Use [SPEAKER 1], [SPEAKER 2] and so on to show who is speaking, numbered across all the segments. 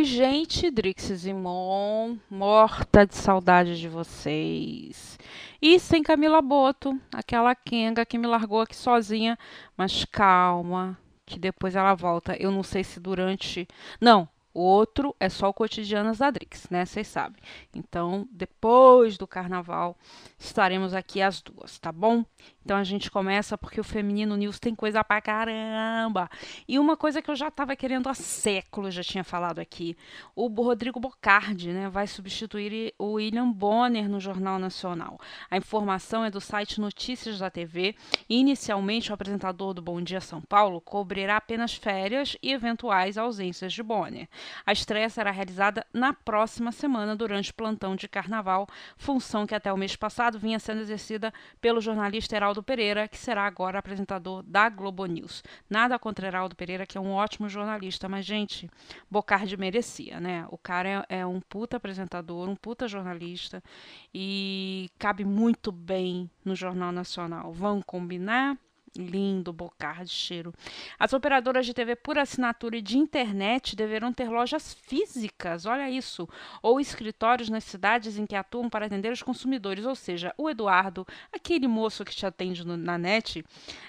[SPEAKER 1] Oi, gente, Drixes e Mon, morta de saudade de vocês. E sem Camila Boto, aquela Kenga que me largou aqui sozinha, mas calma, que depois ela volta. Eu não sei se durante. Não, o outro é só o Cotidianas da Drix, né? Vocês sabem. Então, depois do carnaval, estaremos aqui as duas, tá bom? Então a gente começa porque o Feminino News tem coisa pra caramba. E uma coisa que eu já estava querendo há séculos, já tinha falado aqui. O Rodrigo Bocardi, né, vai substituir o William Bonner no Jornal Nacional. A informação é do site Notícias da TV. Inicialmente, o apresentador do Bom Dia São Paulo cobrirá apenas férias e eventuais ausências de Bonner. A estreia será realizada na próxima semana, durante o plantão de carnaval, função que até o mês passado vinha sendo exercida pelo jornalista Heraldo Pereira, que será agora apresentador da Globo News. Nada contra Heraldo Pereira, que é um ótimo jornalista, mas, gente, Bocardi merecia, né? O cara é, é um puta apresentador, um puta jornalista e cabe muito bem no Jornal Nacional. Vão combinar? Lindo, bocar de cheiro. As operadoras de TV por assinatura e de internet deverão ter lojas físicas, olha isso, ou escritórios nas cidades em que atuam para atender os consumidores. Ou seja, o Eduardo, aquele moço que te atende no, na net,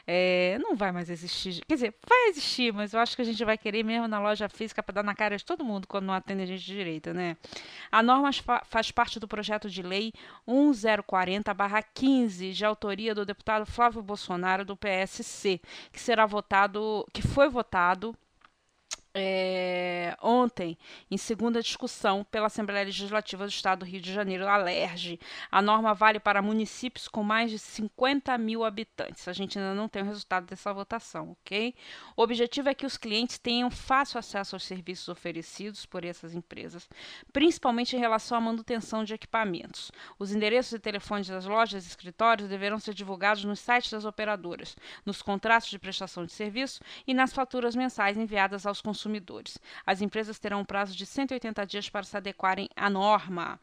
[SPEAKER 1] é, não vai mais existir. Quer dizer, vai existir, mas eu acho que a gente vai querer mesmo na loja física para dar na cara de todo mundo quando não atende a gente direito, né? A norma fa faz parte do projeto de lei 1040-15, de autoria do deputado Flávio Bolsonaro, do PS PSC, que será votado, que foi votado é, ontem, em segunda discussão pela Assembleia Legislativa do Estado do Rio de Janeiro, a LERJ. A norma vale para municípios com mais de 50 mil habitantes. A gente ainda não tem o resultado dessa votação, ok? O objetivo é que os clientes tenham fácil acesso aos serviços oferecidos por essas empresas, principalmente em relação à manutenção de equipamentos. Os endereços e telefones das lojas e escritórios deverão ser divulgados nos sites das operadoras, nos contratos de prestação de serviço e nas faturas mensais enviadas aos consumidores consumidores. As empresas terão um prazo de 180 dias para se adequarem à norma.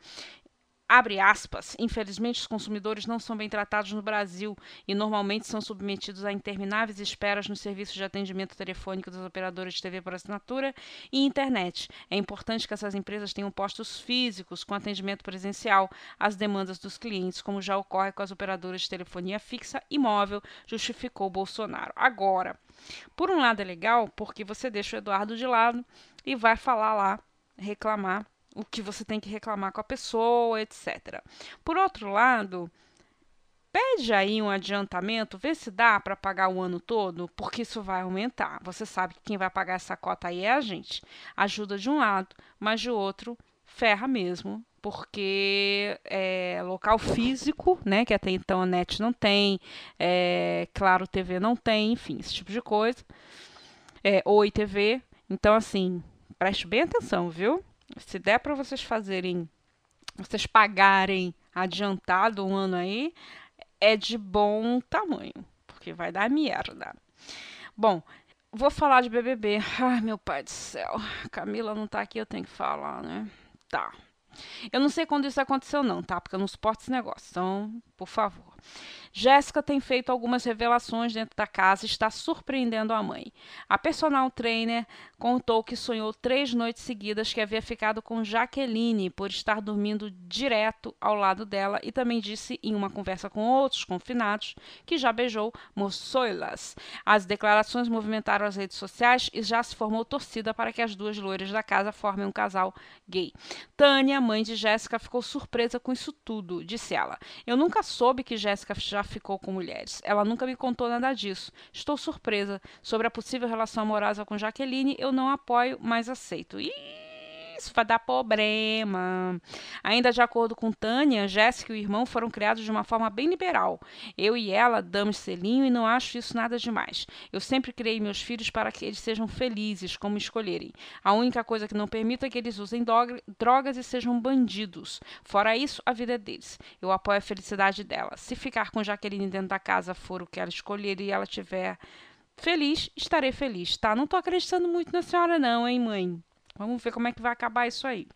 [SPEAKER 1] Abre aspas. Infelizmente, os consumidores não são bem tratados no Brasil e normalmente são submetidos a intermináveis esperas nos serviços de atendimento telefônico das operadoras de TV por assinatura e internet. É importante que essas empresas tenham postos físicos com atendimento presencial às demandas dos clientes, como já ocorre com as operadoras de telefonia fixa e móvel, justificou Bolsonaro. Agora, por um lado é legal, porque você deixa o Eduardo de lado e vai falar lá, reclamar o que você tem que reclamar com a pessoa, etc. Por outro lado, pede aí um adiantamento, vê se dá para pagar o ano todo, porque isso vai aumentar. Você sabe que quem vai pagar essa cota aí é a gente. Ajuda de um lado, mas de outro ferra mesmo, porque é, local físico, né, que até então a NET não tem, é, Claro TV não tem, enfim, esse tipo de coisa. É, Oi TV. Então, assim, preste bem atenção, viu? Se der para vocês fazerem, vocês pagarem adiantado um ano aí, é de bom tamanho, porque vai dar merda. Bom, vou falar de BBB. Ai, meu pai do céu. Camila não tá aqui, eu tenho que falar, né? Tá. Eu não sei quando isso aconteceu, não, tá? Porque eu não suporto esse negócio. Então, por favor. Jéssica tem feito algumas revelações dentro da casa e está surpreendendo a mãe. A personal trainer contou que sonhou três noites seguidas que havia ficado com Jaqueline por estar dormindo direto ao lado dela e também disse em uma conversa com outros confinados que já beijou moçoilas. As declarações movimentaram as redes sociais e já se formou torcida para que as duas loiras da casa formem um casal gay. Tânia, mãe de Jéssica, ficou surpresa com isso tudo, disse ela. Eu nunca soube que Jéssica já já ficou com mulheres. Ela nunca me contou nada disso. Estou surpresa. Sobre a possível relação amorosa com Jaqueline, eu não apoio, mas aceito. Ih! Isso vai dar problema. Ainda de acordo com Tânia, Jéssica e o irmão foram criados de uma forma bem liberal. Eu e ela damos selinho e não acho isso nada demais. Eu sempre criei meus filhos para que eles sejam felizes, como escolherem. A única coisa que não permito é que eles usem drogas e sejam bandidos. Fora isso, a vida é deles. Eu apoio a felicidade dela. Se ficar com Jaqueline dentro da casa for o que ela escolher e ela tiver feliz, estarei feliz, tá? Não tô acreditando muito na senhora não, hein, mãe? Vamos ver como é que vai acabar isso aí.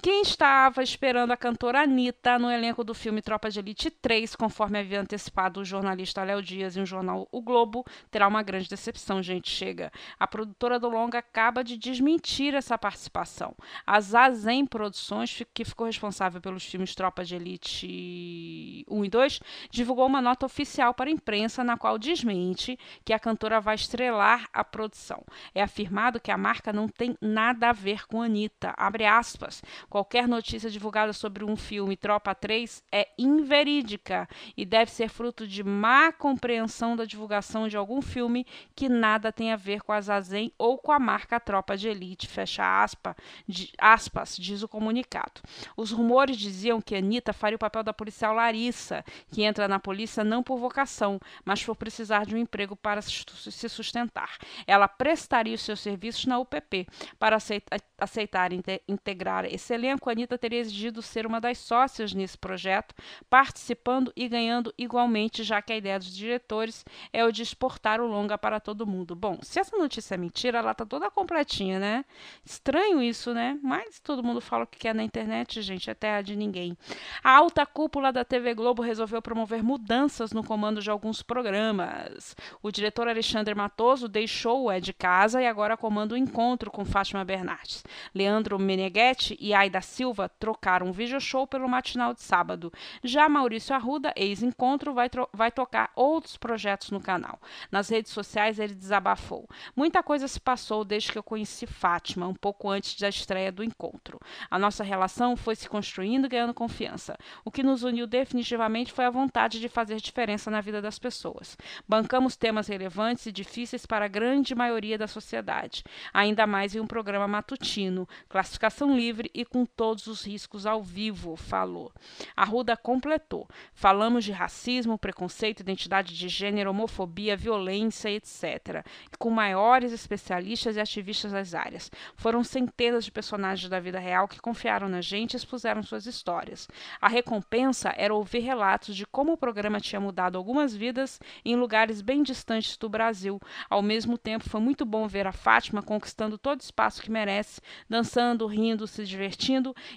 [SPEAKER 1] Quem estava esperando a cantora Anitta no elenco do filme Tropa de Elite 3, conforme havia antecipado o jornalista Léo Dias em um jornal O Globo, terá uma grande decepção, gente. Chega. A produtora do longa acaba de desmentir essa participação. A Zazen Produções, que ficou responsável pelos filmes Tropa de Elite 1 e 2, divulgou uma nota oficial para a imprensa na qual desmente que a cantora vai estrelar a produção. É afirmado que a marca não tem nada a ver com Anitta. Abre aspas. Qualquer notícia divulgada sobre um filme Tropa 3 é inverídica e deve ser fruto de má compreensão da divulgação de algum filme que nada tem a ver com a Zazen ou com a marca Tropa de Elite, fecha aspa, de, aspas, diz o comunicado. Os rumores diziam que Anitta faria o papel da policial Larissa, que entra na polícia não por vocação, mas por precisar de um emprego para se sustentar. Ela prestaria os seus serviços na UPP. Para aceitar, aceitar integrar esse elenco, Anitta teria exigido ser uma das sócias nesse projeto, participando e ganhando igualmente, já que a ideia dos diretores é o de exportar o longa para todo mundo. Bom, se essa notícia é mentira, ela tá toda completinha, né? Estranho isso, né? Mas todo mundo fala o que quer na internet, gente, é terra de ninguém. A alta cúpula da TV Globo resolveu promover mudanças no comando de alguns programas. O diretor Alexandre Matoso deixou o É de Casa e agora comanda o encontro com Fátima Bernardes. Leandro Meneghetti e Aida Silva trocaram um vídeo show pelo matinal de sábado. Já Maurício Arruda, ex-encontro, vai, vai tocar outros projetos no canal. Nas redes sociais ele desabafou. Muita coisa se passou desde que eu conheci Fátima, um pouco antes da estreia do encontro. A nossa relação foi se construindo e ganhando confiança. O que nos uniu definitivamente foi a vontade de fazer diferença na vida das pessoas. Bancamos temas relevantes e difíceis para a grande maioria da sociedade, ainda mais em um programa matutino, classificação livre e com todos os riscos ao vivo, falou. Arruda completou. Falamos de racismo, preconceito, identidade de gênero, homofobia, violência, etc. Com maiores especialistas e ativistas das áreas. Foram centenas de personagens da vida real que confiaram na gente e expuseram suas histórias. A recompensa era ouvir relatos de como o programa tinha mudado algumas vidas em lugares bem distantes do Brasil. Ao mesmo tempo, foi muito bom ver a Fátima conquistando todo o espaço que merece, dançando, rindo, se divertindo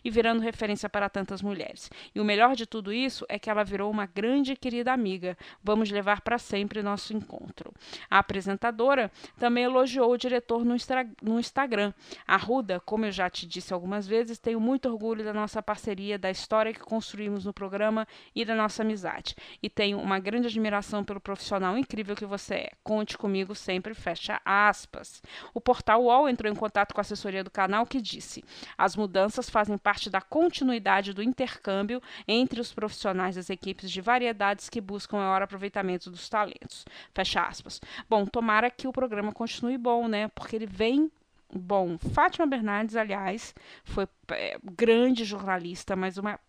[SPEAKER 1] e virando referência para tantas mulheres. E o melhor de tudo isso é que ela virou uma grande e querida amiga. Vamos levar para sempre nosso encontro. A apresentadora também elogiou o diretor no, no Instagram. A Ruda, como eu já te disse algumas vezes, tenho muito orgulho da nossa parceria, da história que construímos no programa e da nossa amizade. E tenho uma grande admiração pelo profissional incrível que você é. Conte comigo sempre, fecha aspas. O portal UOL entrou em contato com a assessoria do canal que disse: as mudanças fazem parte da continuidade do intercâmbio entre os profissionais das equipes de variedades que buscam o maior aproveitamento dos talentos. Fecha aspas. Bom, tomara que o programa continue bom, né? Porque ele vem bom. Fátima Bernardes, aliás, foi é, grande jornalista, mas uma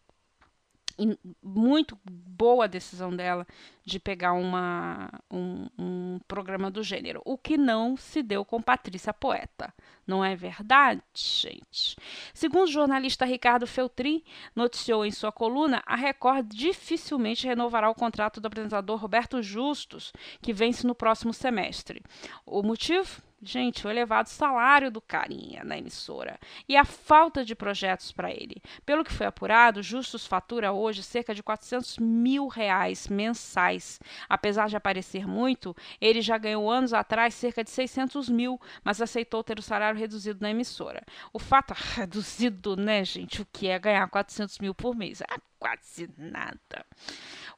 [SPEAKER 1] muito boa a decisão dela de pegar uma, um, um, programa do gênero, o que não se deu com Patrícia Poeta. Não é verdade, gente? Segundo o jornalista Ricardo Feltrin noticiou em sua coluna, a Record dificilmente renovará o contrato do apresentador Roberto Justus, que vence no próximo semestre. O motivo? Gente, o elevado salário do carinha na emissora e a falta de projetos para ele. Pelo que foi apurado, Justus fatura hoje cerca de 400 mil reais mensais. Apesar de aparecer muito, ele já ganhou anos atrás cerca de 600 mil, mas aceitou ter o salário reduzido na emissora. O fato reduzido, né, gente? O que é ganhar 400 mil por mês? É quase nada.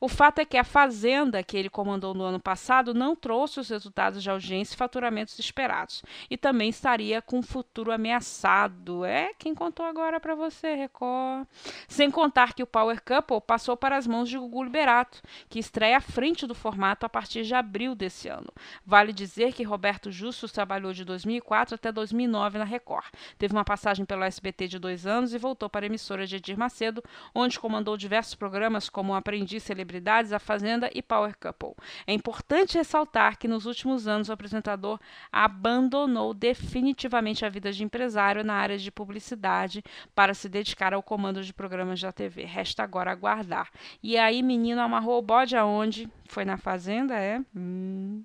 [SPEAKER 1] O fato é que a Fazenda, que ele comandou no ano passado, não trouxe os resultados de audiência e faturamentos esperados. E também estaria com o futuro ameaçado. É quem contou agora para você, Record. Sem contar que o Power Couple passou para as mãos de Gugu Liberato, que estreia à frente do formato a partir de abril desse ano. Vale dizer que Roberto Justus trabalhou de 2004 até 2009 na Record. Teve uma passagem pelo SBT de dois anos e voltou para a emissora de Edir Macedo, onde comandou diversos programas como Aprendiz Celebridade celebridades, A Fazenda e Power Couple. É importante ressaltar que nos últimos anos o apresentador abandonou definitivamente a vida de empresário na área de publicidade para se dedicar ao comando de programas da TV. Resta agora aguardar. E aí, menino amarrou o bode aonde? Foi na Fazenda, é? Hum.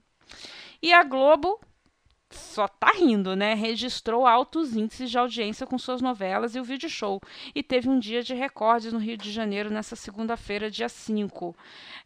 [SPEAKER 1] E a Globo só tá rindo, né? Registrou altos índices de audiência com suas novelas e o vídeo show. E teve um dia de recordes no Rio de Janeiro nessa segunda-feira, dia 5.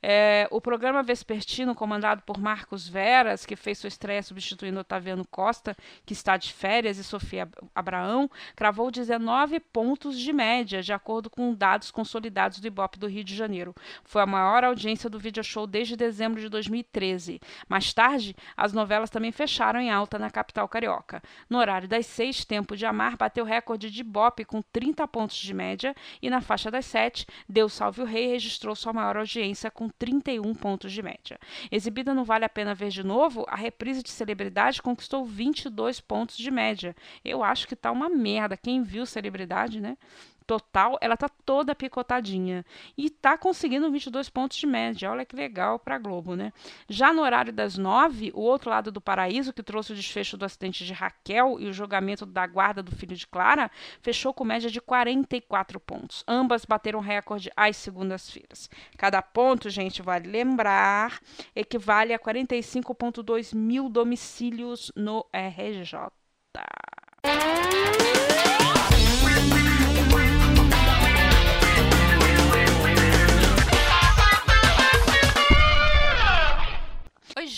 [SPEAKER 1] É, o programa Vespertino, comandado por Marcos Veras, que fez sua estreia substituindo Otaviano Costa, que está de férias, e Sofia Abraão, cravou 19 pontos de média, de acordo com dados consolidados do Ibope do Rio de Janeiro. Foi a maior audiência do vídeo show desde dezembro de 2013. Mais tarde, as novelas também fecharam em alta na capital carioca. No horário das seis, Tempo de Amar bateu recorde de Ibope com 30 pontos de média e na faixa das sete, Deus Salve o Rei registrou sua maior audiência com 31 pontos de média. Exibida no Vale a Pena Ver de Novo, a reprise de Celebridade conquistou 22 pontos de média. Eu acho que tá uma merda. Quem viu Celebridade, né? Total, ela tá toda picotadinha e tá conseguindo 22 pontos de média. Olha que legal para Globo, né? Já no horário das nove, o outro lado do paraíso, que trouxe o desfecho do acidente de Raquel e o julgamento da guarda do filho de Clara, fechou com média de 44 pontos. Ambas bateram recorde às segundas-feiras. Cada ponto, gente, vale lembrar, equivale a 45,2 mil domicílios no RJ.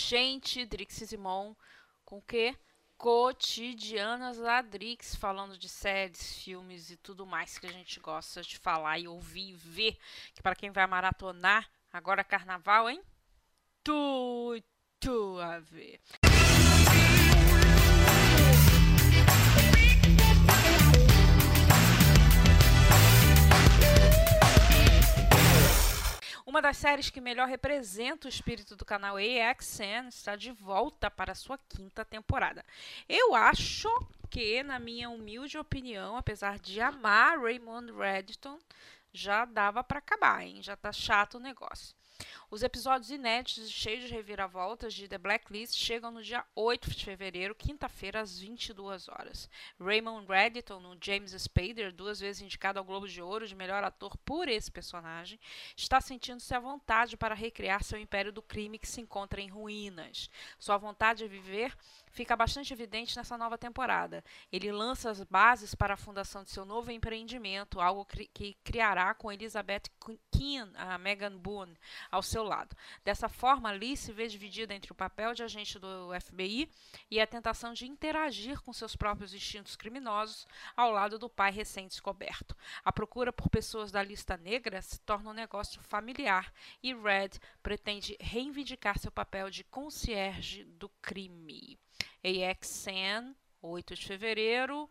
[SPEAKER 2] Gente, Drix Simon, com o quê? Cotidianas da Drix, falando de séries, filmes e tudo mais que a gente gosta de falar e ouvir e ver. Que para quem vai maratonar, agora é carnaval, hein? Tudo a ver. Das séries que melhor representa o espírito do canal AXN está de volta para sua quinta temporada. Eu acho que, na minha humilde opinião, apesar de amar Raymond Reddington, já dava para acabar, hein? Já tá chato o negócio. Os episódios inéditos e cheios de reviravoltas de The Blacklist chegam no dia 8 de fevereiro, quinta-feira, às 22 horas. Raymond Reddington, no James Spader, duas vezes indicado ao Globo de Ouro de melhor ator por esse personagem, está sentindo-se à vontade para recriar seu império do crime que se encontra em ruínas. Sua vontade de viver fica bastante evidente nessa nova temporada. Ele lança as bases para a fundação de seu novo empreendimento, algo que criará com Elizabeth Keane, a Megan Boone, ao seu lado. Dessa forma, Lee se vê dividida entre o papel de agente do FBI e a tentação de interagir com seus próprios instintos criminosos ao lado do pai recém-descoberto. A procura por pessoas da lista negra se torna um negócio familiar e Red pretende reivindicar seu papel de concierge do crime. AXN, 8 de fevereiro,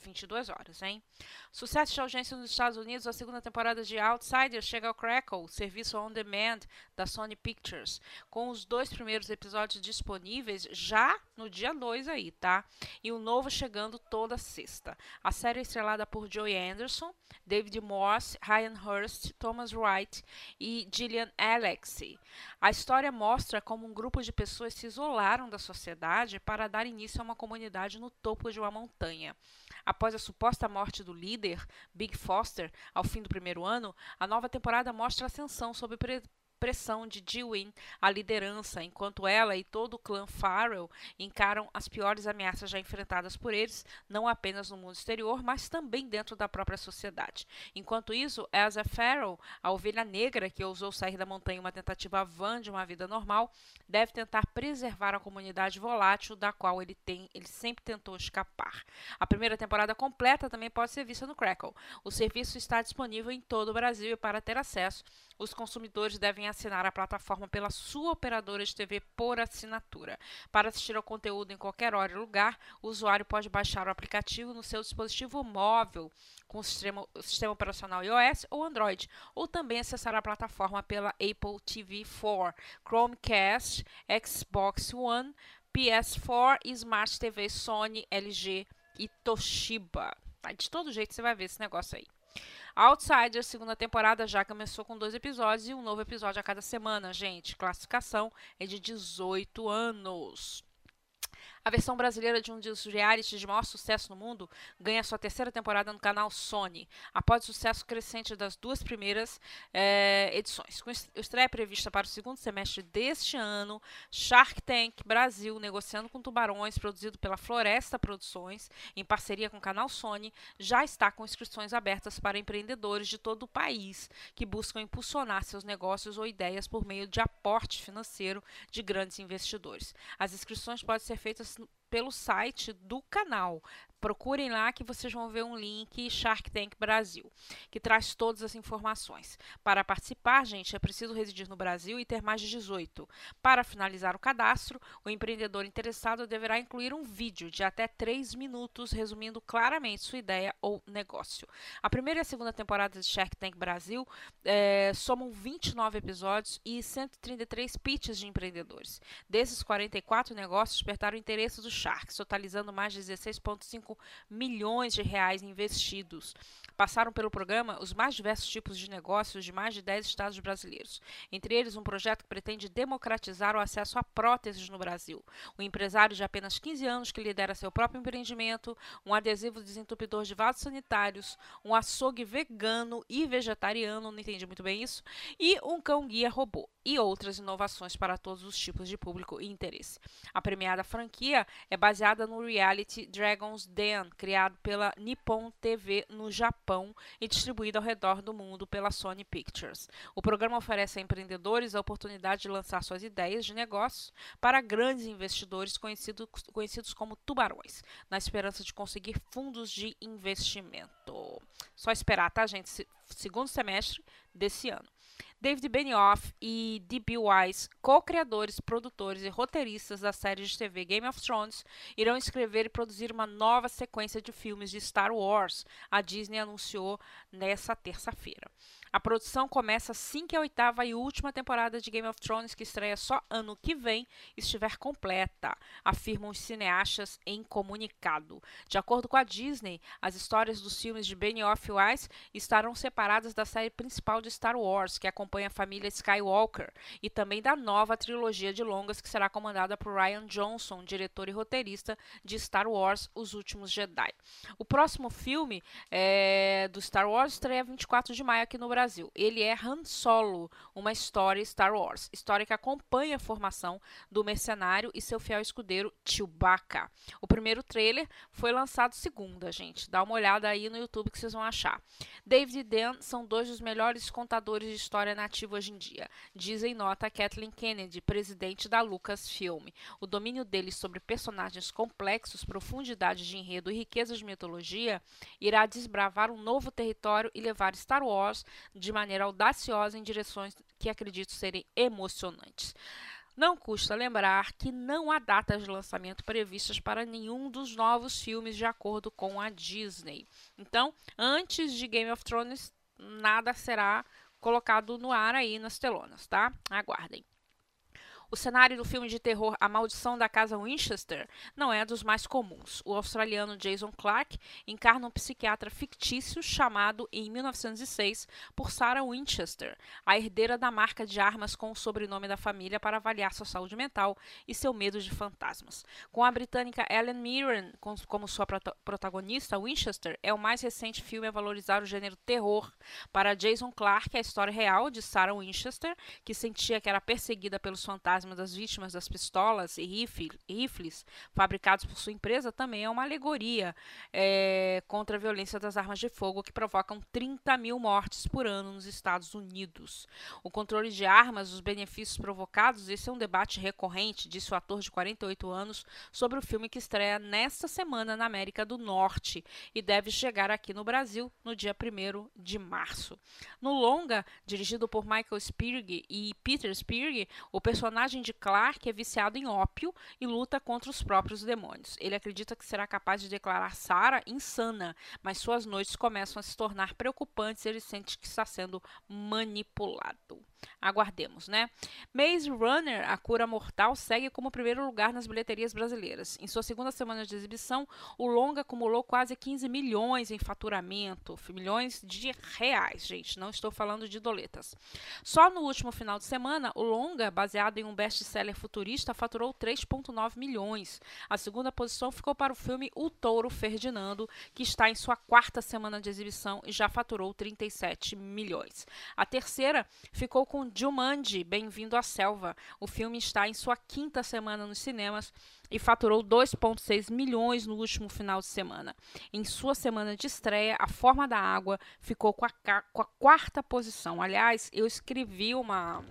[SPEAKER 2] 22 horas, hein? Sucesso de audiência nos Estados Unidos, a segunda temporada de Outsiders chega ao Crackle, serviço on demand da Sony Pictures, com os dois primeiros episódios disponíveis já no dia 2 aí, tá? E o novo chegando toda sexta. A série é estrelada por Joey Anderson, David Morse, Ryan Hurst, Thomas Wright e Gillian Alexie. A história mostra como um grupo de pessoas se isolaram da sociedade para dar início a uma comunidade no topo de uma montanha. Após a suposta morte do líder, Big Foster, ao fim do primeiro ano, a nova temporada mostra ascensão sob de Dewey à liderança, enquanto ela e todo o clã Farrell encaram as piores ameaças já enfrentadas por eles, não apenas no mundo exterior, mas também dentro da própria sociedade. Enquanto isso, Elsa Farrell, a ovelha negra que ousou sair da montanha em uma tentativa vã de uma vida normal, deve tentar preservar a comunidade volátil da qual ele tem, ele sempre tentou escapar. A primeira temporada completa também pode ser vista no Crackle. O serviço está disponível em todo o Brasil e para ter acesso, os consumidores devem assinar a plataforma pela sua operadora de TV por assinatura. Para assistir ao conteúdo em qualquer hora e lugar, o usuário pode baixar o aplicativo no seu dispositivo móvel com o sistema, sistema operacional iOS ou Android, ou também acessar a plataforma pela Apple TV 4, Chromecast, Xbox One, PS4 e Smart TV Sony, LG e Toshiba. De todo jeito você vai ver esse negócio aí. Outsiders, segunda temporada, já começou com dois episódios e um novo episódio a cada semana, gente. Classificação é de 18 anos. A versão brasileira de um dos realities de maior sucesso no mundo ganha sua terceira temporada no canal Sony, após o sucesso crescente das duas primeiras eh, edições. Com estreia prevista para o segundo semestre deste ano, Shark Tank Brasil, negociando com tubarões, produzido pela Floresta Produções, em parceria com o canal Sony, já está com inscrições abertas para empreendedores de todo o país que buscam impulsionar seus negócios ou ideias por meio de aporte financeiro de grandes investidores. As inscrições podem ser feitas pelo site do canal. Procurem lá que vocês vão ver um link Shark Tank Brasil, que traz todas as informações. Para participar, gente, é preciso residir no Brasil e ter mais de 18. Para finalizar o cadastro, o empreendedor interessado deverá incluir um vídeo de até 3 minutos resumindo claramente sua ideia ou negócio. A primeira e a segunda temporada de Shark Tank Brasil é, somam 29 episódios e 133 pitches de empreendedores. Desses 44 negócios despertaram o interesse dos Sharks, totalizando mais de 16,5 milhões de reais investidos. Passaram pelo programa os mais diversos tipos de negócios de mais de 10 estados brasileiros, entre eles um projeto que pretende democratizar o acesso a próteses no Brasil. Um empresário de apenas 15 anos que lidera seu próprio empreendimento, um adesivo desentupidor de vasos sanitários, um açougue vegano e vegetariano, não entendi muito bem isso, e um cão-guia robô e outras inovações para todos os tipos de público e interesse. A premiada franquia é baseada no reality Dragon's Den, criado pela Nippon TV no Japão e distribuído ao redor do mundo pela Sony Pictures. O programa oferece a empreendedores a oportunidade de lançar suas ideias de negócios para grandes investidores conhecidos, conhecidos como tubarões, na esperança de conseguir fundos de investimento. Só esperar, tá, gente? Segundo semestre desse ano. David Benioff e D.B. Wise, co-criadores, produtores e roteiristas da série de TV Game of Thrones, irão escrever e produzir uma nova sequência de filmes de Star Wars, a Disney anunciou nessa terça-feira. A produção começa assim que a oitava e última temporada de Game of Thrones, que estreia só ano que vem, estiver completa, afirmam os cineastas em comunicado. De acordo com a Disney, as histórias dos filmes de Benioff e Weiss estarão separadas da série principal de Star Wars, que acompanha a família Skywalker, e também da nova trilogia de longas que será comandada por Ryan Johnson, diretor e roteirista de Star Wars: Os Últimos Jedi. O próximo filme é, do Star Wars estreia 24 de maio aqui no Brasil. Ele é Han Solo, uma história Star Wars, história que acompanha a formação do mercenário e seu fiel escudeiro Chewbacca. O primeiro trailer foi lançado segunda, gente. Dá uma olhada aí no YouTube que vocês vão achar. David e Dan são dois dos melhores contadores de história nativa hoje em dia, dizem nota Kathleen Kennedy, presidente da Lucasfilm. O domínio deles sobre personagens complexos, profundidade de enredo e riqueza de mitologia irá desbravar um novo território e levar Star Wars de maneira audaciosa em direções que acredito serem emocionantes. Não custa lembrar que não há datas de lançamento previstas para nenhum dos novos filmes, de acordo com a Disney. Então, antes de Game of Thrones, nada será colocado no ar aí nas telonas, tá? Aguardem. O cenário do filme de terror A Maldição da Casa Winchester não é dos mais comuns. O australiano Jason Clarke encarna um psiquiatra fictício chamado, em 1906, por Sarah Winchester, a herdeira da marca de armas com o sobrenome da família para avaliar sua saúde mental e seu medo de fantasmas. Com a britânica Ellen Mirren como sua protagonista, Winchester é o mais recente filme a valorizar o gênero terror. Para Jason Clarke, a história real de Sarah Winchester, que sentia que era perseguida pelos fantasmas fantasma das vítimas das pistolas e rifles fabricados por sua empresa também é uma alegoria é, contra a violência das armas de fogo que provocam 30 mil mortes por ano nos Estados Unidos. O controle de armas, os benefícios provocados, esse é um debate recorrente, disse o ator de 48 anos, sobre o filme que estreia nesta semana na América do Norte e deve chegar aqui no Brasil no dia 1 de março. No longa, dirigido por Michael Spirg e Peter Spirg, o personagem personagem de Clark é viciado em ópio e luta contra os próprios demônios. Ele acredita que será capaz de declarar Sarah insana, mas suas noites começam a se tornar preocupantes e ele sente que está sendo manipulado. Aguardemos, né? Maze Runner, a cura mortal, segue como primeiro lugar nas bilheterias brasileiras. Em sua segunda semana de exibição, o longa acumulou quase 15 milhões em faturamento, milhões de reais, gente, não estou falando de doletas. Só no último final de semana, o longa, baseado em um best-seller futurista, faturou 3,9 milhões. A segunda posição ficou para o filme O Touro Ferdinando, que está em sua quarta semana de exibição e já faturou 37 milhões. A terceira ficou com Jumanji, Bem-vindo à Selva. O filme está em sua quinta semana nos cinemas e faturou 2,6 milhões no último final de semana. Em sua semana de estreia, A Forma da Água ficou com a, com a quarta posição. Aliás, eu escrevi uma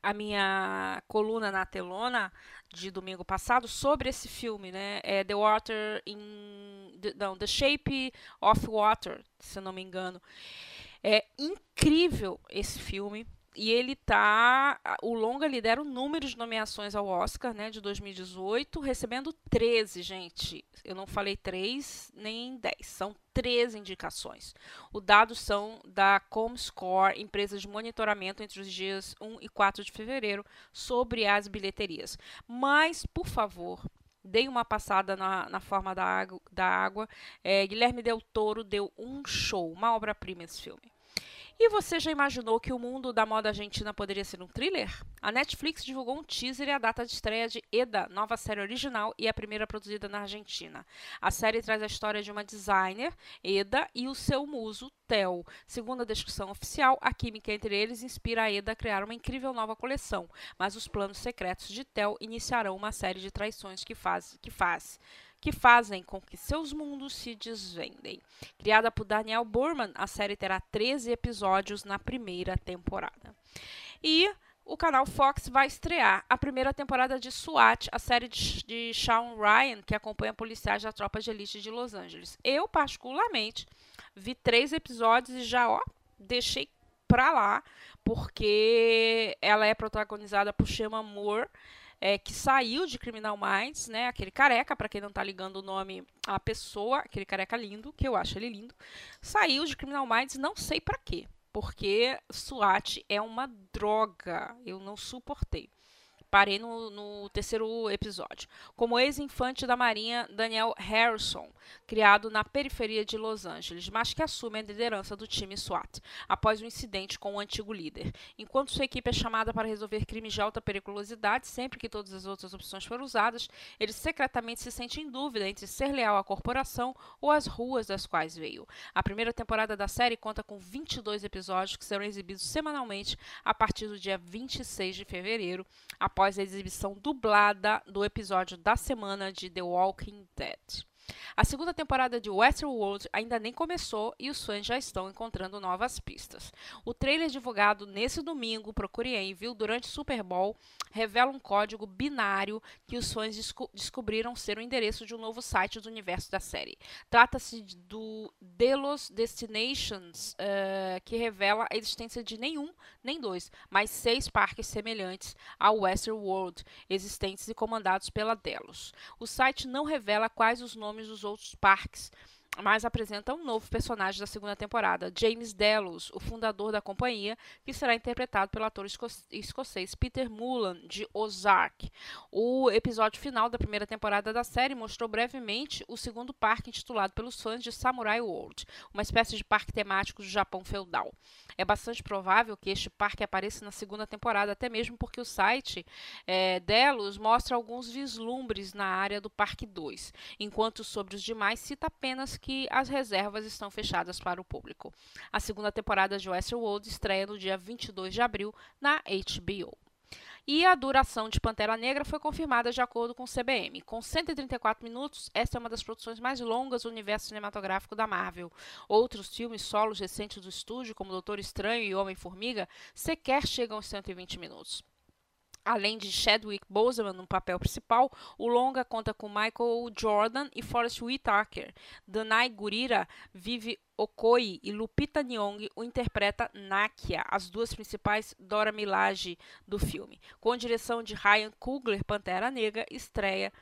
[SPEAKER 2] a minha coluna na telona de domingo passado sobre esse filme, né? É The Water in the, não, The Shape of Water, se não me engano. É incrível esse filme. E ele tá. O Longa lidera o número de nomeações ao Oscar, né, de 2018, recebendo 13, gente. Eu não falei 3 nem 10, são 13 indicações. Os dados são da Comscore, empresa de monitoramento entre os dias 1 e 4 de fevereiro, sobre as bilheterias. Mas, por favor, dei uma passada na, na forma da água. Da água. É, Guilherme Del Toro deu um show, uma obra-prima esse filme. E você já imaginou que o mundo da moda argentina poderia ser um thriller? A Netflix divulgou um teaser e a data de estreia de Eda, nova série original e a primeira produzida na Argentina. A série traz a história de uma designer, Eda, e o seu muso, Theo. Segundo a descrição oficial, a química entre eles inspira a Eda a criar uma incrível nova coleção, mas os planos secretos de Theo iniciarão uma série de traições que faz, que faz que fazem com que seus mundos se desvendem. Criada por Daniel Burman, a série terá 13 episódios na primeira temporada. E o canal Fox vai estrear a primeira temporada de SWAT, a série de, de Sean Ryan, que acompanha policiais da tropa de elite de Los Angeles. Eu, particularmente, vi três episódios e já, ó, deixei pra lá, porque ela é protagonizada por Shema Moore, é, que saiu de Criminal Minds, né? Aquele careca, para quem não tá ligando o nome à pessoa, aquele careca lindo, que eu acho ele lindo, saiu de Criminal Minds, não sei para quê, porque SWAT é uma droga, eu não suportei. Parei no, no terceiro episódio. Como ex-infante da Marinha, Daniel Harrison, criado na periferia de Los Angeles, mas que assume a liderança do time SWAT após um incidente com o antigo líder. Enquanto sua equipe é chamada para resolver crimes de alta periculosidade, sempre que todas as outras opções forem usadas, ele secretamente se sente em dúvida entre ser leal à corporação ou às ruas das quais veio. A primeira temporada da série conta com 22 episódios que serão exibidos semanalmente a partir do dia 26 de fevereiro, após a exibição dublada do episódio da semana de The Walking Dead. A segunda temporada de Westworld ainda nem começou e os fãs já estão encontrando novas pistas. O trailer divulgado nesse domingo, procure em, viu, durante o Super Bowl, revela um código binário que os fãs desco descobriram ser o endereço de um novo site do universo da série. Trata-se do Delos Destinations, uh, que revela a existência de nenhum, nem dois, mas seis parques semelhantes ao Westworld, existentes e comandados pela Delos. O site não revela quais os nomes dos outros parques mas apresenta um novo personagem da segunda temporada, James Delos, o fundador da companhia, que será interpretado pelo ator esco escocês Peter Mullan, de Ozark. O episódio final da primeira temporada da série mostrou brevemente o segundo parque intitulado pelos fãs de Samurai World, uma espécie de parque temático do Japão feudal. É bastante provável que este parque apareça na segunda temporada, até mesmo porque o site é, Delos mostra alguns vislumbres na área do Parque 2, enquanto sobre os demais cita apenas que as reservas estão fechadas para o público. A segunda temporada de Westworld estreia no dia 22 de abril na HBO. E a duração de Pantera Negra foi confirmada de acordo com o CBM. Com 134 minutos, esta é uma das produções mais longas do universo cinematográfico da Marvel. Outros filmes solos recentes do estúdio, como Doutor Estranho e Homem-Formiga, sequer chegam aos 120 minutos. Além de Chadwick Boseman no papel principal, o longa conta com Michael Jordan e Forrest Whitaker. Danai Gurira vive Okoi e Lupita Nyong o interpreta Nakia, as duas principais Dora Milaje do filme. Com direção de Ryan Coogler, Pantera Negra, estreia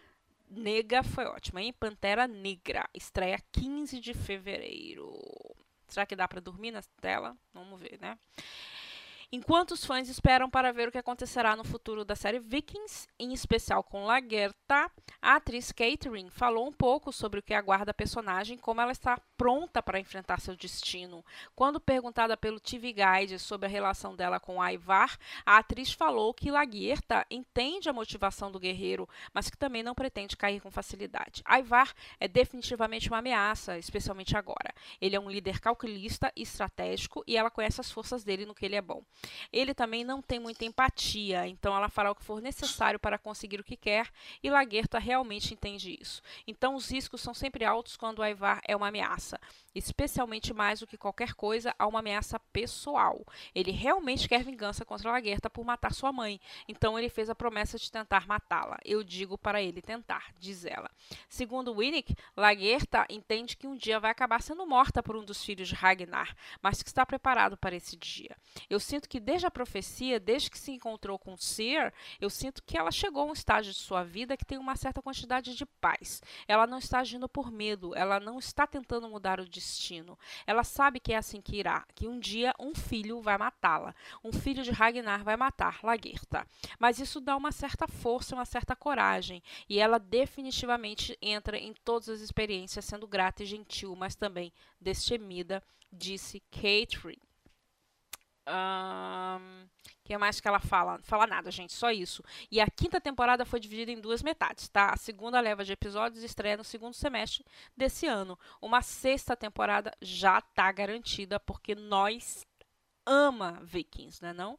[SPEAKER 2] Nega foi ótima, hein? Pantera Negra, estreia 15 de fevereiro. Será que dá para dormir na tela? Vamos ver, né? Enquanto os fãs esperam para ver o que acontecerá no futuro da série Vikings, em especial com Lagertha, a atriz Catherine falou um pouco sobre o que aguarda a personagem, como ela está pronta para enfrentar seu destino. Quando perguntada pelo TV Guide sobre a relação dela com Ivar, a atriz falou que Lagertha entende a motivação do guerreiro, mas que também não pretende cair com facilidade. Ivar é definitivamente uma ameaça, especialmente agora. Ele é um líder calculista e estratégico e ela conhece as forças dele no que ele é bom. Ele também não tem muita empatia, então ela fará o que for necessário para conseguir o que quer, e Laguerta realmente entende isso. Então os riscos são sempre altos quando o Aivar é uma ameaça, especialmente mais do que qualquer coisa a uma ameaça pessoal. Ele realmente quer vingança contra Laguerta por matar sua mãe, então ele fez a promessa de tentar matá-la. Eu digo para ele tentar, diz ela. Segundo Winnick, Laguerta entende que um dia vai acabar sendo morta por um dos filhos de Ragnar, mas que está preparado para esse dia. Eu sinto que desde a profecia, desde que se encontrou com Seer, eu sinto que ela chegou a um estágio de sua vida que tem uma certa quantidade de paz. Ela não está agindo por medo, ela não está tentando mudar o destino. Ela sabe que é assim que irá, que um dia um filho vai matá-la. Um filho de Ragnar vai matar Lagertha. Mas isso dá uma certa força, uma certa coragem, e ela definitivamente entra em todas as experiências sendo grata e gentil, mas também destemida, disse Catherine. Um, que mais que ela fala? Fala nada, gente, só isso. E a quinta temporada foi dividida em duas metades, tá? A segunda leva de episódios estreia no segundo semestre desse ano. Uma sexta temporada já tá garantida, porque nós ama Vikings, né não?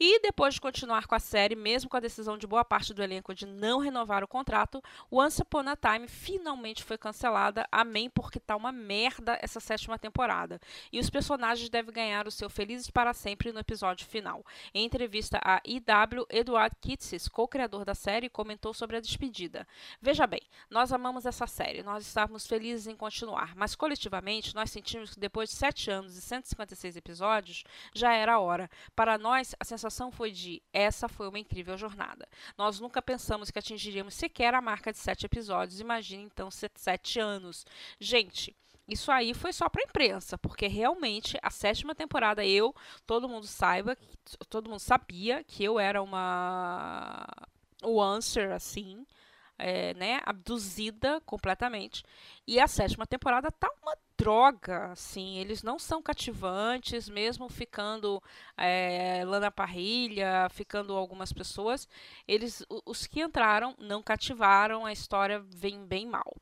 [SPEAKER 2] E depois de continuar com a série, mesmo com a decisão de boa parte do elenco de não renovar o contrato, Once Upon a Time finalmente foi cancelada. Amém, porque tá uma merda essa sétima temporada. E os personagens devem ganhar o seu Felizes para Sempre no episódio final. Em entrevista a IW, Eduard Kitsis, co-criador da série, comentou sobre a despedida. Veja bem, nós amamos essa série, nós estávamos felizes em continuar, mas coletivamente nós sentimos que depois de sete anos e 156 episódios, já era a hora. Para nós, a sensação foi de essa foi uma incrível jornada. Nós nunca pensamos que atingiríamos sequer a marca de sete episódios. Imagine então sete anos. Gente, isso aí foi só para imprensa, porque realmente a sétima temporada eu, todo mundo saiba, todo mundo sabia que eu era uma o answer assim, é, né, abduzida completamente. E a sétima temporada tá uma droga, assim, eles não são cativantes, mesmo ficando é, Lana Parrilha, ficando algumas pessoas, eles, os que entraram não cativaram, a história vem bem mal.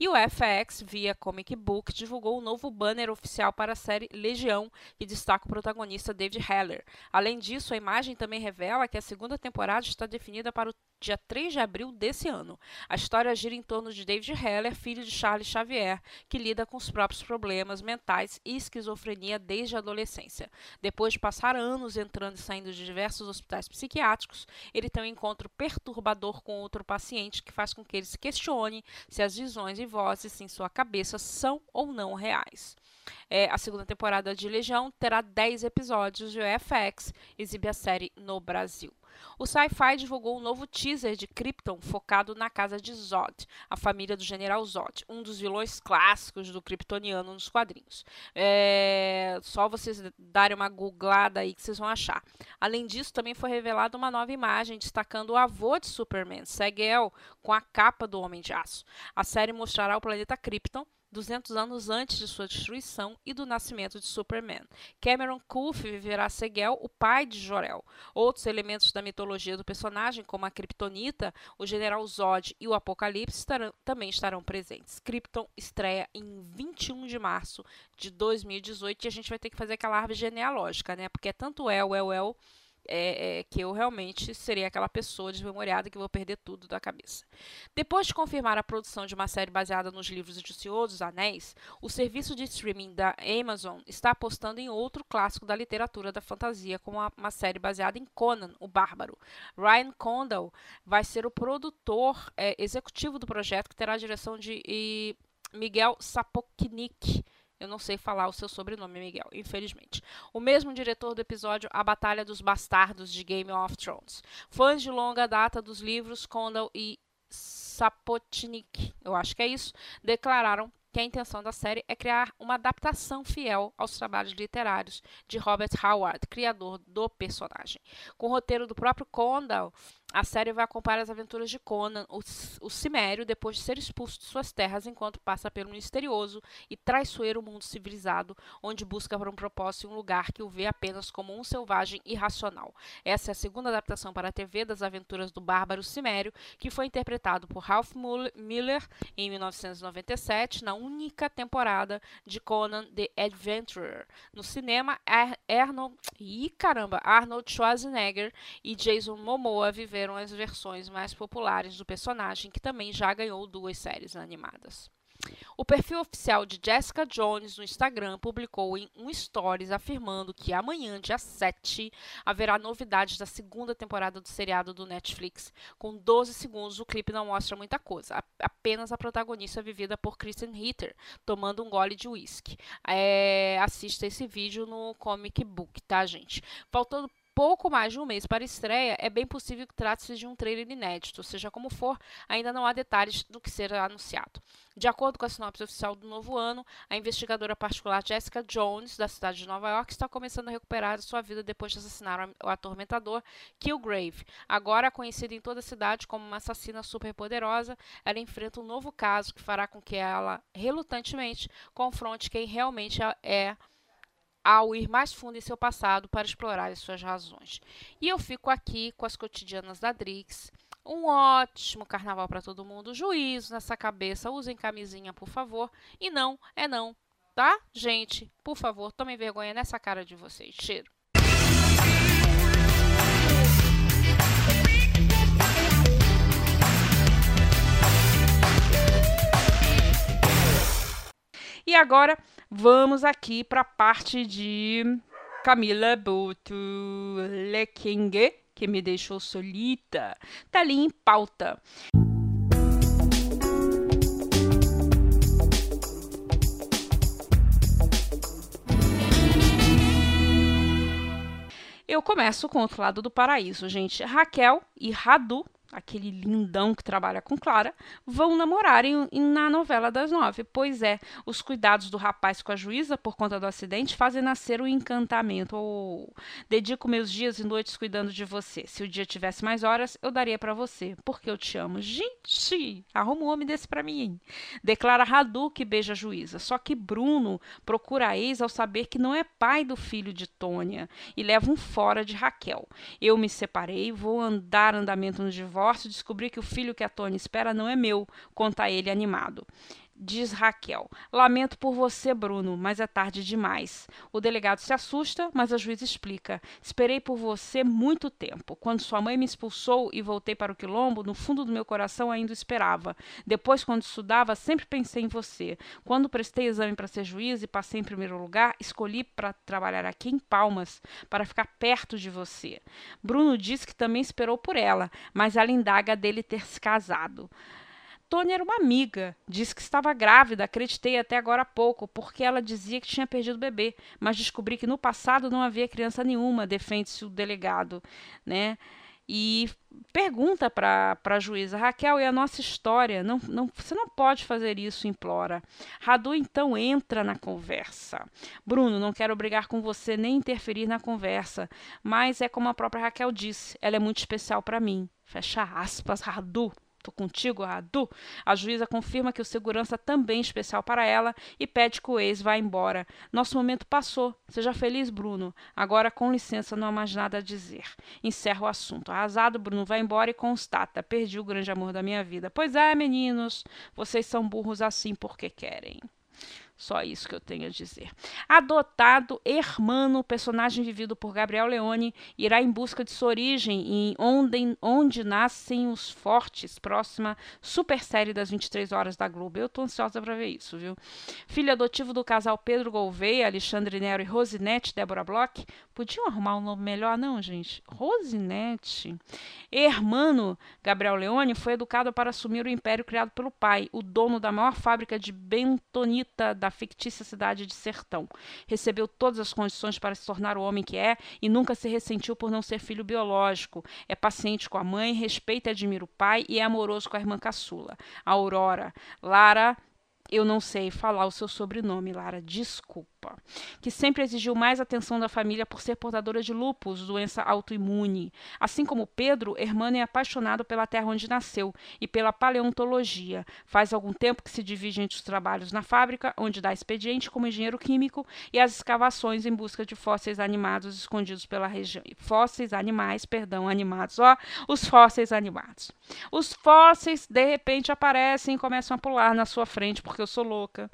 [SPEAKER 2] E o FX, via Comic Book, divulgou um novo banner oficial para a série Legião, que destaca o protagonista David Heller. Além disso, a imagem também revela que a segunda temporada está definida para o dia 3 de abril desse ano. A história gira em torno de David Heller, filho de Charles Xavier, que lida com os próprios problemas mentais e esquizofrenia desde a adolescência. Depois de passar anos entrando e saindo de diversos hospitais psiquiátricos, ele tem um encontro perturbador com outro paciente que faz com que ele se questione se as visões e vozes em sua cabeça são ou não reais. É, a segunda temporada de Legião terá 10 episódios e o FX exibe a série no Brasil. O Sci-Fi divulgou um novo teaser de Krypton focado na casa de Zod, a família do General Zod, um dos vilões clássicos do Kryptoniano nos quadrinhos. É... Só vocês darem uma googlada aí que vocês vão achar. Além disso, também foi revelada uma nova imagem destacando o avô de Superman, Segel, com a capa do Homem de Aço. A série mostrará o planeta Krypton 200 anos antes de sua destruição e do nascimento de Superman. Cameron Culf viverá Segel, o pai de Jor-El. Outros elementos da mitologia do personagem, como a Kryptonita, o General Zod e o Apocalipse, estarão, também estarão presentes. Krypton estreia em 21 de março de 2018 e a gente vai ter que fazer aquela árvore genealógica, né? Porque é tanto El, El, El é, é, que eu realmente serei aquela pessoa desmemoriada que vou perder tudo da cabeça. Depois de confirmar a produção de uma série baseada nos livros de O Senhor dos Anéis, o serviço de streaming da Amazon está apostando em outro clássico da literatura da fantasia, como uma série baseada em Conan, o Bárbaro. Ryan Condal vai ser o produtor é, executivo do projeto, que terá a direção de Miguel Sapoknik eu não sei falar o seu sobrenome, Miguel, infelizmente. O mesmo diretor do episódio A Batalha dos Bastardos de Game of Thrones. Fãs de longa data dos livros Condal e Sapotnik, eu acho que é isso, declararam que a intenção da série é criar uma adaptação fiel aos trabalhos literários de Robert Howard, criador do personagem. Com o roteiro do próprio Condal, a série vai acompanhar as aventuras de Conan, o, Cimério, depois de ser expulso de suas terras enquanto passa pelo misterioso e traiçoeiro mundo civilizado, onde busca por um propósito em um lugar que o vê apenas como um selvagem irracional. Essa é a segunda adaptação para a TV das aventuras do bárbaro Cimério, que foi interpretado por Ralph Miller em 1997, na única temporada de Conan the Adventurer. No cinema, Arnold, Ih, caramba, Arnold Schwarzenegger e Jason Momoa viveram desenvolveram as versões mais populares do personagem, que também já ganhou duas séries animadas. O perfil oficial de Jessica Jones no Instagram publicou em um stories afirmando que amanhã, dia 7, haverá novidades da segunda temporada do seriado do Netflix. Com 12 segundos, o clipe não mostra muita coisa, apenas a protagonista vivida por Kristen Ritter, tomando um gole de uísque. É, assista esse vídeo no Comic Book, tá, gente? Faltando pouco mais de um mês para a estreia, é bem possível que trate-se de um trailer inédito, seja como for, ainda não há detalhes do que será anunciado. De acordo com a sinopse oficial do novo ano, a investigadora particular Jessica Jones, da cidade de Nova York, está começando a recuperar sua vida depois de assassinar o atormentador Killgrave. Agora conhecida em toda a cidade como uma assassina superpoderosa, ela enfrenta um novo caso que fará com que ela, relutantemente, confronte quem realmente é ao ir mais fundo em seu passado para explorar as suas razões. E eu fico aqui com as cotidianas da Drix. Um ótimo carnaval para todo mundo. Juízo nessa cabeça. Usem camisinha, por favor. E não é não, tá? Gente, por favor, tomem vergonha nessa cara de vocês. Cheiro.
[SPEAKER 1] E agora vamos aqui para a parte de Camila Boto Lekengue, que me deixou solita. Tá ali em pauta. Eu começo com o outro lado do paraíso, gente. Raquel e Radu aquele lindão que trabalha com Clara, vão namorar em, na novela das nove. Pois é, os cuidados do rapaz com a juíza por conta do acidente fazem nascer o encantamento. Oh, dedico meus dias e noites cuidando de você. Se o dia tivesse mais horas, eu daria para você, porque eu te amo. Gente, arruma um homem desse para mim. Declara Radu que beija a juíza. Só que Bruno procura a ex ao saber que não é pai do filho de Tônia e leva um fora de Raquel. Eu me separei, vou andar andamento no divórcio divórcio, descobri que o filho que a Tony espera não é meu, conta ele animado. Diz Raquel: Lamento por você, Bruno, mas é tarde demais. O delegado se assusta, mas a juíza explica: Esperei por você muito tempo. Quando sua mãe me expulsou e voltei para o quilombo, no fundo do meu coração ainda esperava. Depois, quando estudava, sempre pensei em você. Quando prestei exame para ser juiz e passei em primeiro lugar, escolhi para trabalhar aqui em Palmas, para ficar perto de você. Bruno disse que também esperou por ela, mas ela indaga dele ter se casado. Tônia era uma amiga, disse que estava grávida, acreditei até agora há pouco, porque ela dizia que tinha perdido o bebê, mas descobri que no passado não havia criança nenhuma, defende-se o delegado, né? E pergunta para a juíza, Raquel, e a nossa história? Não, não, você não pode fazer isso, implora. Radu então entra na conversa. Bruno, não quero brigar com você nem interferir na conversa, mas é como a própria Raquel disse, ela é muito especial para mim. Fecha aspas, Radu. Contigo, Radu. A juíza confirma que o segurança também é especial para ela e pede que o ex vá embora. Nosso momento passou. Seja feliz, Bruno. Agora, com licença, não há mais nada a dizer. Encerra o assunto. Arrasado, Bruno vai embora e constata: perdi o grande amor da minha vida. Pois é, meninos, vocês são burros assim porque querem. Só isso que eu tenho a dizer. Adotado, Hermano, personagem vivido por Gabriel Leone, irá em busca de sua origem em Onde, Onde Nascem os Fortes, próxima super série das 23 horas da Globo. Eu tô ansiosa para ver isso, viu? Filho adotivo do casal Pedro Gouveia, Alexandre Nero e Rosinete Débora Bloch. Podiam arrumar um nome melhor, não, gente? Rosinete. Hermano, Gabriel Leone, foi educado para assumir o império criado pelo pai, o dono da maior fábrica de bentonita da da fictícia cidade de Sertão. Recebeu todas as condições para se tornar o homem que é e nunca se ressentiu por não ser filho biológico. É paciente com a mãe, respeita e admira o pai e é amoroso com a irmã caçula. Aurora. Lara Eu não sei falar o seu sobrenome, Lara, desculpa. Que sempre exigiu mais atenção da família por ser portadora de lupus, doença autoimune. Assim como Pedro, Hermano é apaixonado pela terra onde nasceu e pela paleontologia. Faz algum tempo que se divide entre os trabalhos na fábrica, onde dá expediente como engenheiro químico, e as escavações em busca de fósseis animados escondidos pela região. Fósseis animais, perdão, animados. Ó, os fósseis animados. Os fósseis, de repente, aparecem e começam a pular na sua frente porque eu sou louca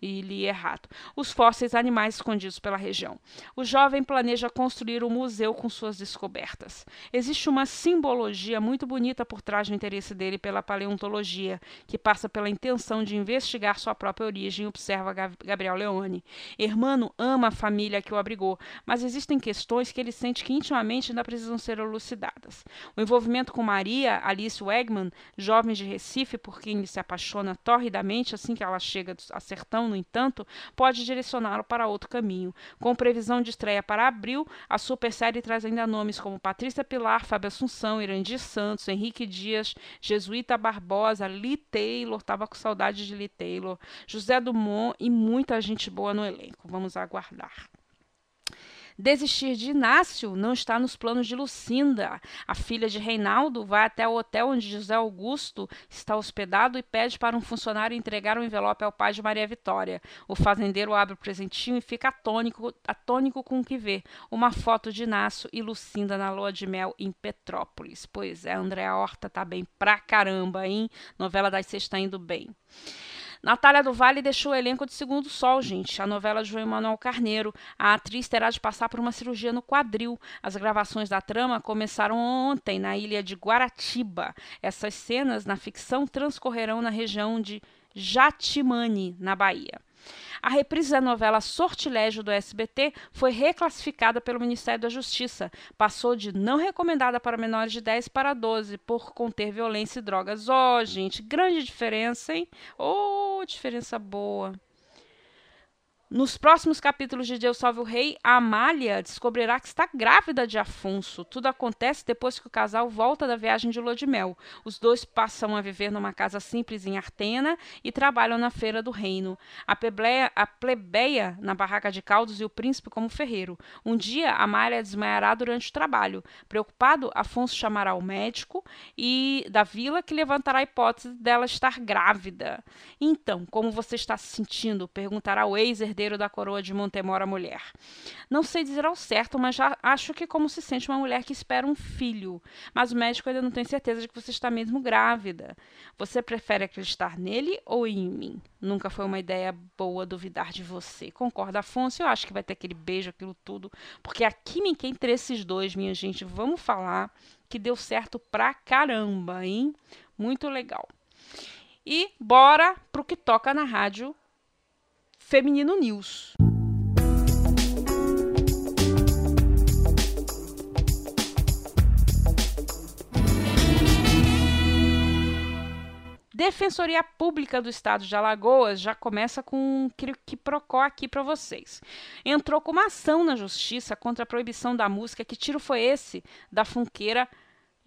[SPEAKER 1] e li errado. Os fósseis animais escondidos pela região. O jovem planeja construir um museu com suas descobertas. Existe uma simbologia muito bonita por trás do interesse dele pela paleontologia, que passa pela intenção de investigar sua própria origem, observa Gabriel Leone. Hermano ama a família que o abrigou, mas existem questões que ele sente que intimamente ainda precisam ser elucidadas. O envolvimento com Maria Alice Wegman, jovem de Recife, por quem ele se apaixona torridamente assim que ela chega a sertão no entanto, pode direcioná-lo para outro caminho. Com previsão de estreia para abril, a super série traz ainda nomes como Patrícia Pilar, Fábio Assunção, Irandir Santos, Henrique Dias, Jesuíta Barbosa, Lee Taylor, estava com saudade de Lee Taylor, José Dumont e muita gente boa no elenco. Vamos aguardar. Desistir de Inácio não está nos planos de Lucinda. A filha de Reinaldo vai até o hotel onde José Augusto está hospedado e pede para um funcionário entregar um envelope ao pai de Maria Vitória. O fazendeiro abre o presentinho e fica atônico, atônico com o que vê: uma foto de Inácio e Lucinda na lua de mel em Petrópolis. Pois é, Andréa Horta tá bem pra caramba, hein? Novela das Seis está indo bem. Natália do Vale deixou o elenco de Segundo Sol, gente. A novela de João Emanuel Carneiro. A atriz terá de passar por uma cirurgia no quadril. As gravações da trama começaram ontem na ilha de Guaratiba. Essas cenas na ficção transcorrerão na região de Jatimani, na Bahia. A reprise da novela Sortilégio do SBT foi reclassificada pelo Ministério da Justiça. Passou de não recomendada para menores de 10 para 12 por conter violência e drogas. Ó, oh, gente, grande diferença, hein? Ô, oh, diferença boa. Nos próximos capítulos de Deus Salve o Rei, a Amália descobrirá que está grávida de Afonso. Tudo acontece depois que o casal volta da viagem de lua de mel. Os dois passam a viver numa casa simples em Artena e trabalham na feira do reino. A, plebleia, a plebeia na barraca de caldos e o príncipe como ferreiro. Um dia, Amália desmaiará durante o trabalho. Preocupado, Afonso chamará o médico e da vila que levantará a hipótese dela estar grávida. Então, como você está se sentindo? Perguntará o ex herdeiro da coroa de Montemor mulher. Não sei dizer ao certo, mas já acho que como se sente uma mulher que espera um filho. Mas o médico ainda não tem certeza de que você está mesmo grávida. Você prefere acreditar nele ou em mim? Nunca foi uma ideia boa duvidar de você. Concorda, Afonso? Eu acho que vai ter aquele beijo, aquilo tudo. Porque a química entre esses dois, minha gente, vamos falar que deu certo pra caramba, hein? Muito legal. E bora pro que toca na rádio Feminino News. Defensoria Pública do Estado de Alagoas já começa com um que procó aqui para vocês. Entrou com uma ação na justiça contra a proibição da música Que Tiro Foi Esse? da funkeira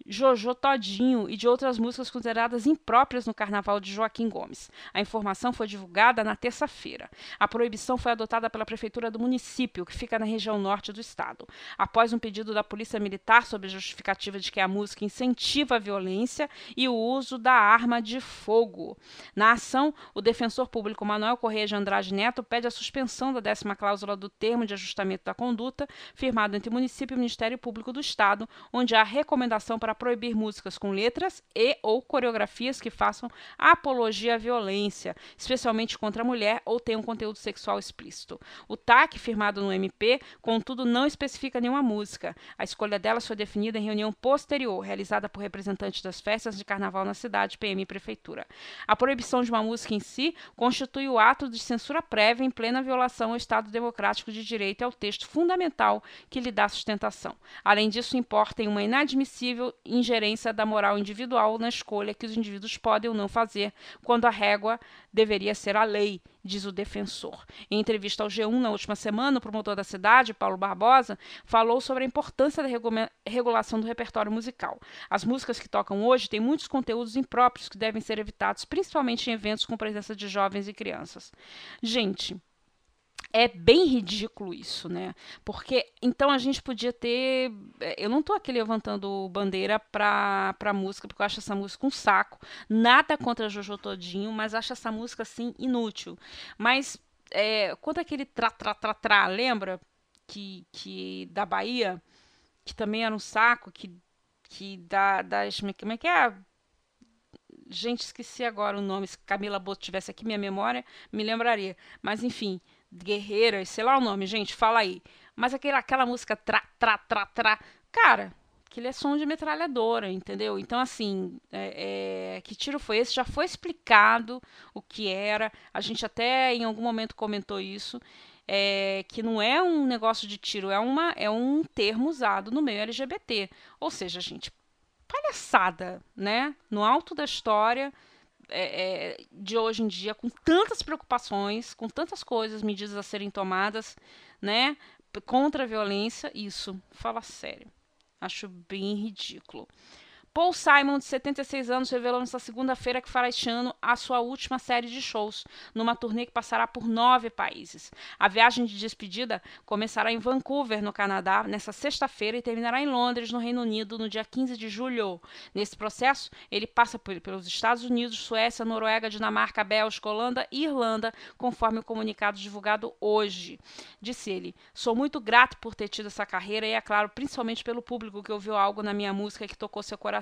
[SPEAKER 1] Jojo Todinho e de outras músicas consideradas impróprias no carnaval de Joaquim Gomes. A informação foi divulgada na terça-feira. A proibição foi adotada pela prefeitura do município, que fica na região norte do estado, após um pedido da Polícia Militar sobre a justificativa de que a música incentiva a violência e o uso da arma de fogo. Na ação, o defensor público Manuel Correia de Andrade Neto pede a suspensão da décima cláusula do termo de ajustamento da conduta, firmado entre município e Ministério Público do Estado, onde há recomendação para para proibir músicas com letras e ou coreografias que façam apologia à violência, especialmente contra a mulher ou tenham conteúdo sexual explícito. O TAC, firmado no MP, contudo, não especifica nenhuma música. A escolha delas foi definida em reunião posterior, realizada por representantes das festas de carnaval na cidade, PM e Prefeitura. A proibição de uma música em si constitui o ato de censura prévia em plena violação ao Estado Democrático de Direito e ao texto fundamental que lhe dá sustentação. Além disso, importa em uma inadmissível ingerência da moral individual na escolha que os indivíduos podem ou não fazer, quando a régua deveria ser a lei, diz o defensor. Em entrevista ao G1 na última semana, o promotor da cidade, Paulo Barbosa, falou sobre a importância da regulação do repertório musical. As músicas que tocam hoje têm muitos conteúdos impróprios que devem ser evitados, principalmente em eventos com presença de jovens e crianças. Gente, é bem ridículo isso, né? Porque então a gente podia ter. É, eu não estou aqui levantando bandeira pra, pra música, porque eu acho essa música um saco. Nada contra Jojo Todinho, mas acho essa música assim inútil. Mas é, quanto aquele tra, tra, tra, tra, lembra? Que, que da Bahia, que também era um saco, que, que da, das. Como é que é? Gente, esqueci agora o nome. Se Camila Boto tivesse aqui, minha memória me lembraria. Mas enfim, guerreiras, sei lá o nome, gente, fala aí. Mas aquela, aquela música tra, tra, tra, tra, cara, aquele é som de metralhadora, entendeu? Então, assim, é, é, que tiro foi esse? Já foi explicado o que era. A gente até em algum momento comentou isso. É, que não é um negócio de tiro, é, uma, é um termo usado no meio LGBT. Ou seja, gente, palhaçada, né? No alto da história é, é, de hoje em dia, com tantas preocupações, com tantas coisas, medidas a serem tomadas, né, contra a violência, isso, fala sério. Acho bem ridículo. Paul Simon, de 76 anos, revelou nesta segunda-feira que fará este ano a sua última série de shows, numa turnê que passará por nove países. A viagem de despedida começará em Vancouver, no Canadá, nesta sexta-feira e terminará em Londres, no Reino Unido, no dia 15 de julho. Nesse processo, ele passa por, pelos Estados Unidos, Suécia, Noruega, Dinamarca, Bélgica, Holanda e Irlanda, conforme o comunicado divulgado hoje. Disse ele: Sou muito grato por ter tido essa carreira e, é claro, principalmente pelo público que ouviu algo na minha música que tocou seu coração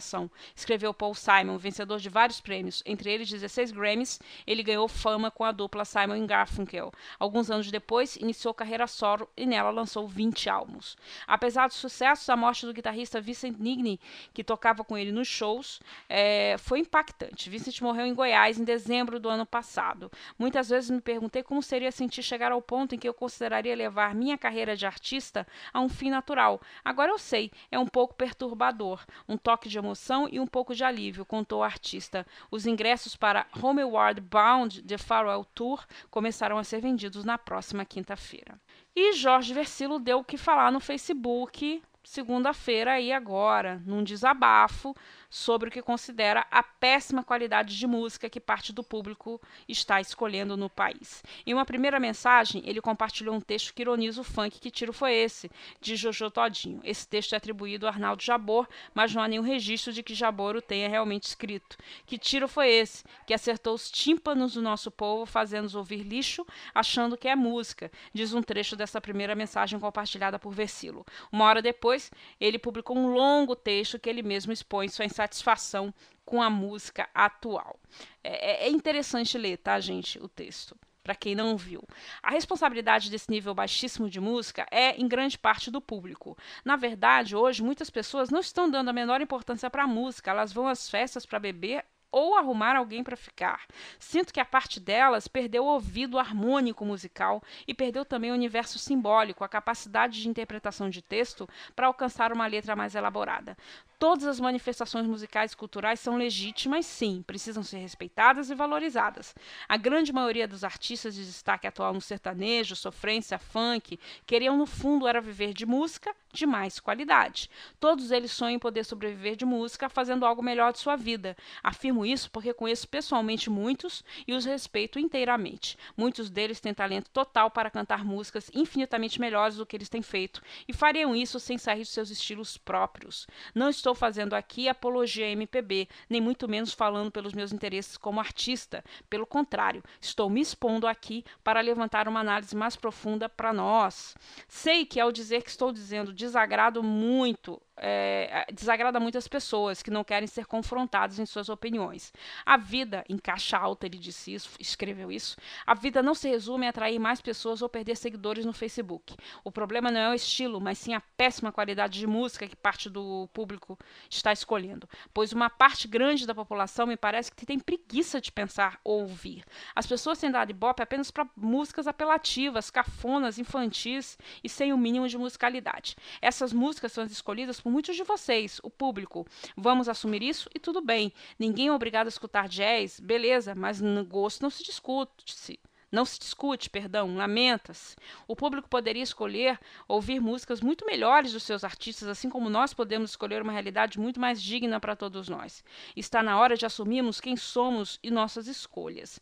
[SPEAKER 1] escreveu Paul Simon, vencedor de vários prêmios, entre eles 16 Grammys. Ele ganhou fama com a dupla Simon Garfunkel. Alguns anos depois, iniciou carreira solo e nela lançou 20 álbuns. Apesar dos sucessos, a morte do guitarrista Vincent Nigni, que tocava com ele nos shows, é, foi impactante. Vincent morreu em Goiás em dezembro do ano passado. Muitas vezes me perguntei como seria sentir chegar ao ponto em que eu consideraria levar minha carreira de artista a um fim natural. Agora eu sei, é um pouco perturbador, um toque de emoção e um pouco de alívio, contou o artista. Os ingressos para Homeward Bound The Farewell Tour começarão a ser vendidos na próxima quinta-feira. E Jorge Versilo deu o que falar no Facebook segunda-feira aí agora, num desabafo sobre o que considera a péssima qualidade de música que parte do público está escolhendo no país. Em uma primeira mensagem, ele compartilhou um texto que ironiza o funk Que Tiro Foi Esse, de Jojo Todinho. Esse texto é atribuído a Arnaldo Jabor, mas não há nenhum registro de que Jabor o tenha realmente escrito. Que tiro foi esse, que acertou os tímpanos do nosso povo, fazendo-nos ouvir lixo, achando que é música, diz um trecho dessa primeira mensagem compartilhada por Versilo. Uma hora depois, ele publicou um longo texto que ele mesmo expõe sua insatisfação com a música atual. É, é, é interessante ler, tá, gente, o texto para quem não viu. A responsabilidade desse nível baixíssimo de música é em grande parte do público. Na verdade, hoje muitas pessoas não estão dando a menor importância para a música, elas vão às festas para beber ou arrumar alguém para ficar. Sinto que a parte delas perdeu o ouvido harmônico musical e perdeu também o universo simbólico, a capacidade de interpretação de texto para alcançar uma letra mais elaborada. Todas as manifestações musicais e culturais são legítimas, sim, precisam ser respeitadas e valorizadas. A grande maioria dos artistas de destaque atual no sertanejo, sofrência, funk, queriam no fundo era viver de música de mais qualidade. Todos eles sonham em poder sobreviver de música fazendo algo melhor de sua vida. Afirmo isso porque conheço pessoalmente muitos e os respeito inteiramente. Muitos deles têm talento total para cantar músicas infinitamente melhores do que eles têm feito e fariam isso sem sair de seus estilos próprios. Não estou estou fazendo aqui apologia à MPB, nem muito menos falando pelos meus interesses como artista. Pelo contrário, estou me expondo aqui para levantar uma análise mais profunda para nós. Sei que ao dizer que estou dizendo desagrado muito é, desagrada muitas pessoas que não querem ser confrontadas em suas opiniões. A vida, em caixa alta, ele disse isso, escreveu isso. A vida não se resume a atrair mais pessoas ou perder seguidores no Facebook. O problema não é o estilo, mas sim a péssima qualidade de música que parte do público está escolhendo. Pois uma parte grande da população me parece que tem preguiça de pensar ou ouvir. As pessoas têm dado ibope apenas para músicas apelativas, cafonas, infantis e sem o mínimo de musicalidade. Essas músicas são escolhidas por por muitos de vocês, o público. Vamos assumir isso e tudo bem. Ninguém é obrigado a escutar jazz, beleza, mas no gosto não se discute. Não se discute, perdão, lamenta-se. O público poderia escolher ouvir músicas muito melhores dos seus artistas, assim como nós podemos escolher uma realidade muito mais digna para todos nós. Está na hora de assumirmos quem somos e nossas escolhas.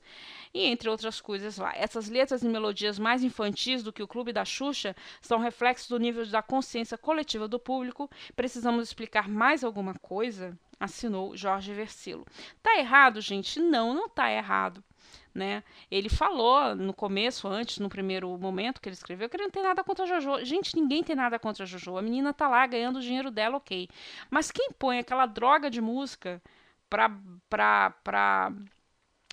[SPEAKER 1] E entre outras coisas lá. Essas letras e melodias mais infantis do que o Clube da Xuxa são reflexos do nível da consciência coletiva do público. Precisamos explicar mais alguma coisa? Assinou Jorge Versilo. Tá errado, gente? Não, não tá errado né? Ele falou no começo, antes, no primeiro momento que ele escreveu, que ele não tem nada contra a Jojo. Gente, ninguém tem nada contra a Jojo. A menina tá lá ganhando o dinheiro dela, ok. Mas quem põe aquela droga de música pra, pra, pra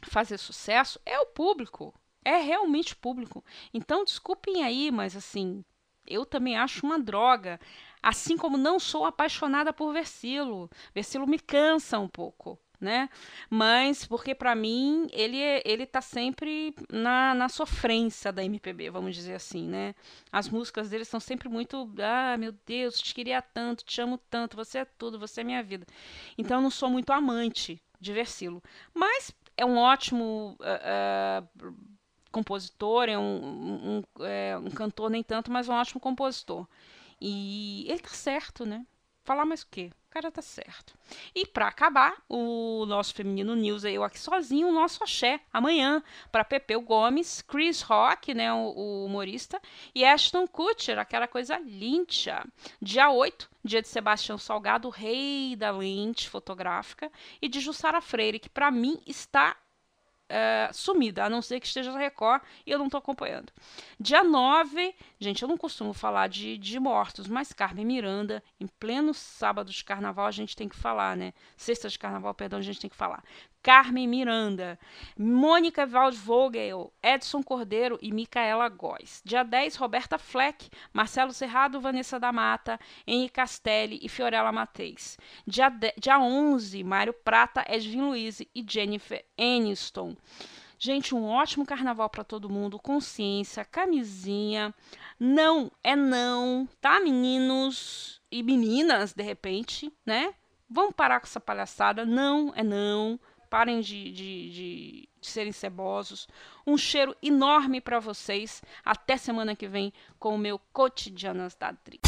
[SPEAKER 1] fazer sucesso é o público. É realmente o público. Então, desculpem aí, mas assim, eu também acho uma droga. Assim como não sou apaixonada por Versilo. Versilo me cansa um pouco né? Mas porque para mim ele é, ele tá sempre na, na sofrência da MPB, vamos dizer assim, né? As músicas dele são sempre muito, ah, meu Deus, te queria tanto, te amo tanto, você é tudo, você é minha vida. Então eu não sou muito amante de Versilo, mas é um ótimo uh, uh, compositor, é um, um, é um cantor nem tanto, mas um ótimo compositor. E ele tá certo, né? Falar mais o quê? cara tá certo. E para acabar, o nosso Feminino News, eu aqui sozinho, o nosso axé, amanhã, para Pepeu Gomes, Chris Rock, né, o, o, humorista, e Ashton Kutcher, aquela coisa linda. Dia 8, dia de Sebastião Salgado, rei da lente fotográfica, e de Jussara Freire, que para mim está é, sumida, a não ser que esteja na Record e eu não estou acompanhando. Dia 9, gente, eu não costumo falar de, de mortos, mas Carmen Miranda, em pleno sábado de carnaval, a gente tem que falar, né? Sexta de carnaval, perdão, a gente tem que falar. Carmen Miranda, Mônica Waldvogel, Edson Cordeiro e Micaela Góes. Dia 10, Roberta Fleck, Marcelo Serrado, Vanessa da Mata, Henri Castelli e Fiorella Mateis. Dia, de, dia 11, Mário Prata, Edwin Luiz e Jennifer Aniston. Gente, um ótimo carnaval para todo mundo. Consciência, camisinha. Não é não, tá, meninos e meninas, de repente, né? Vamos parar com essa palhaçada. Não é não parem de, de, de, de serem cebosos. Um cheiro enorme para vocês. Até semana que vem com o meu Cotidianas da Dri.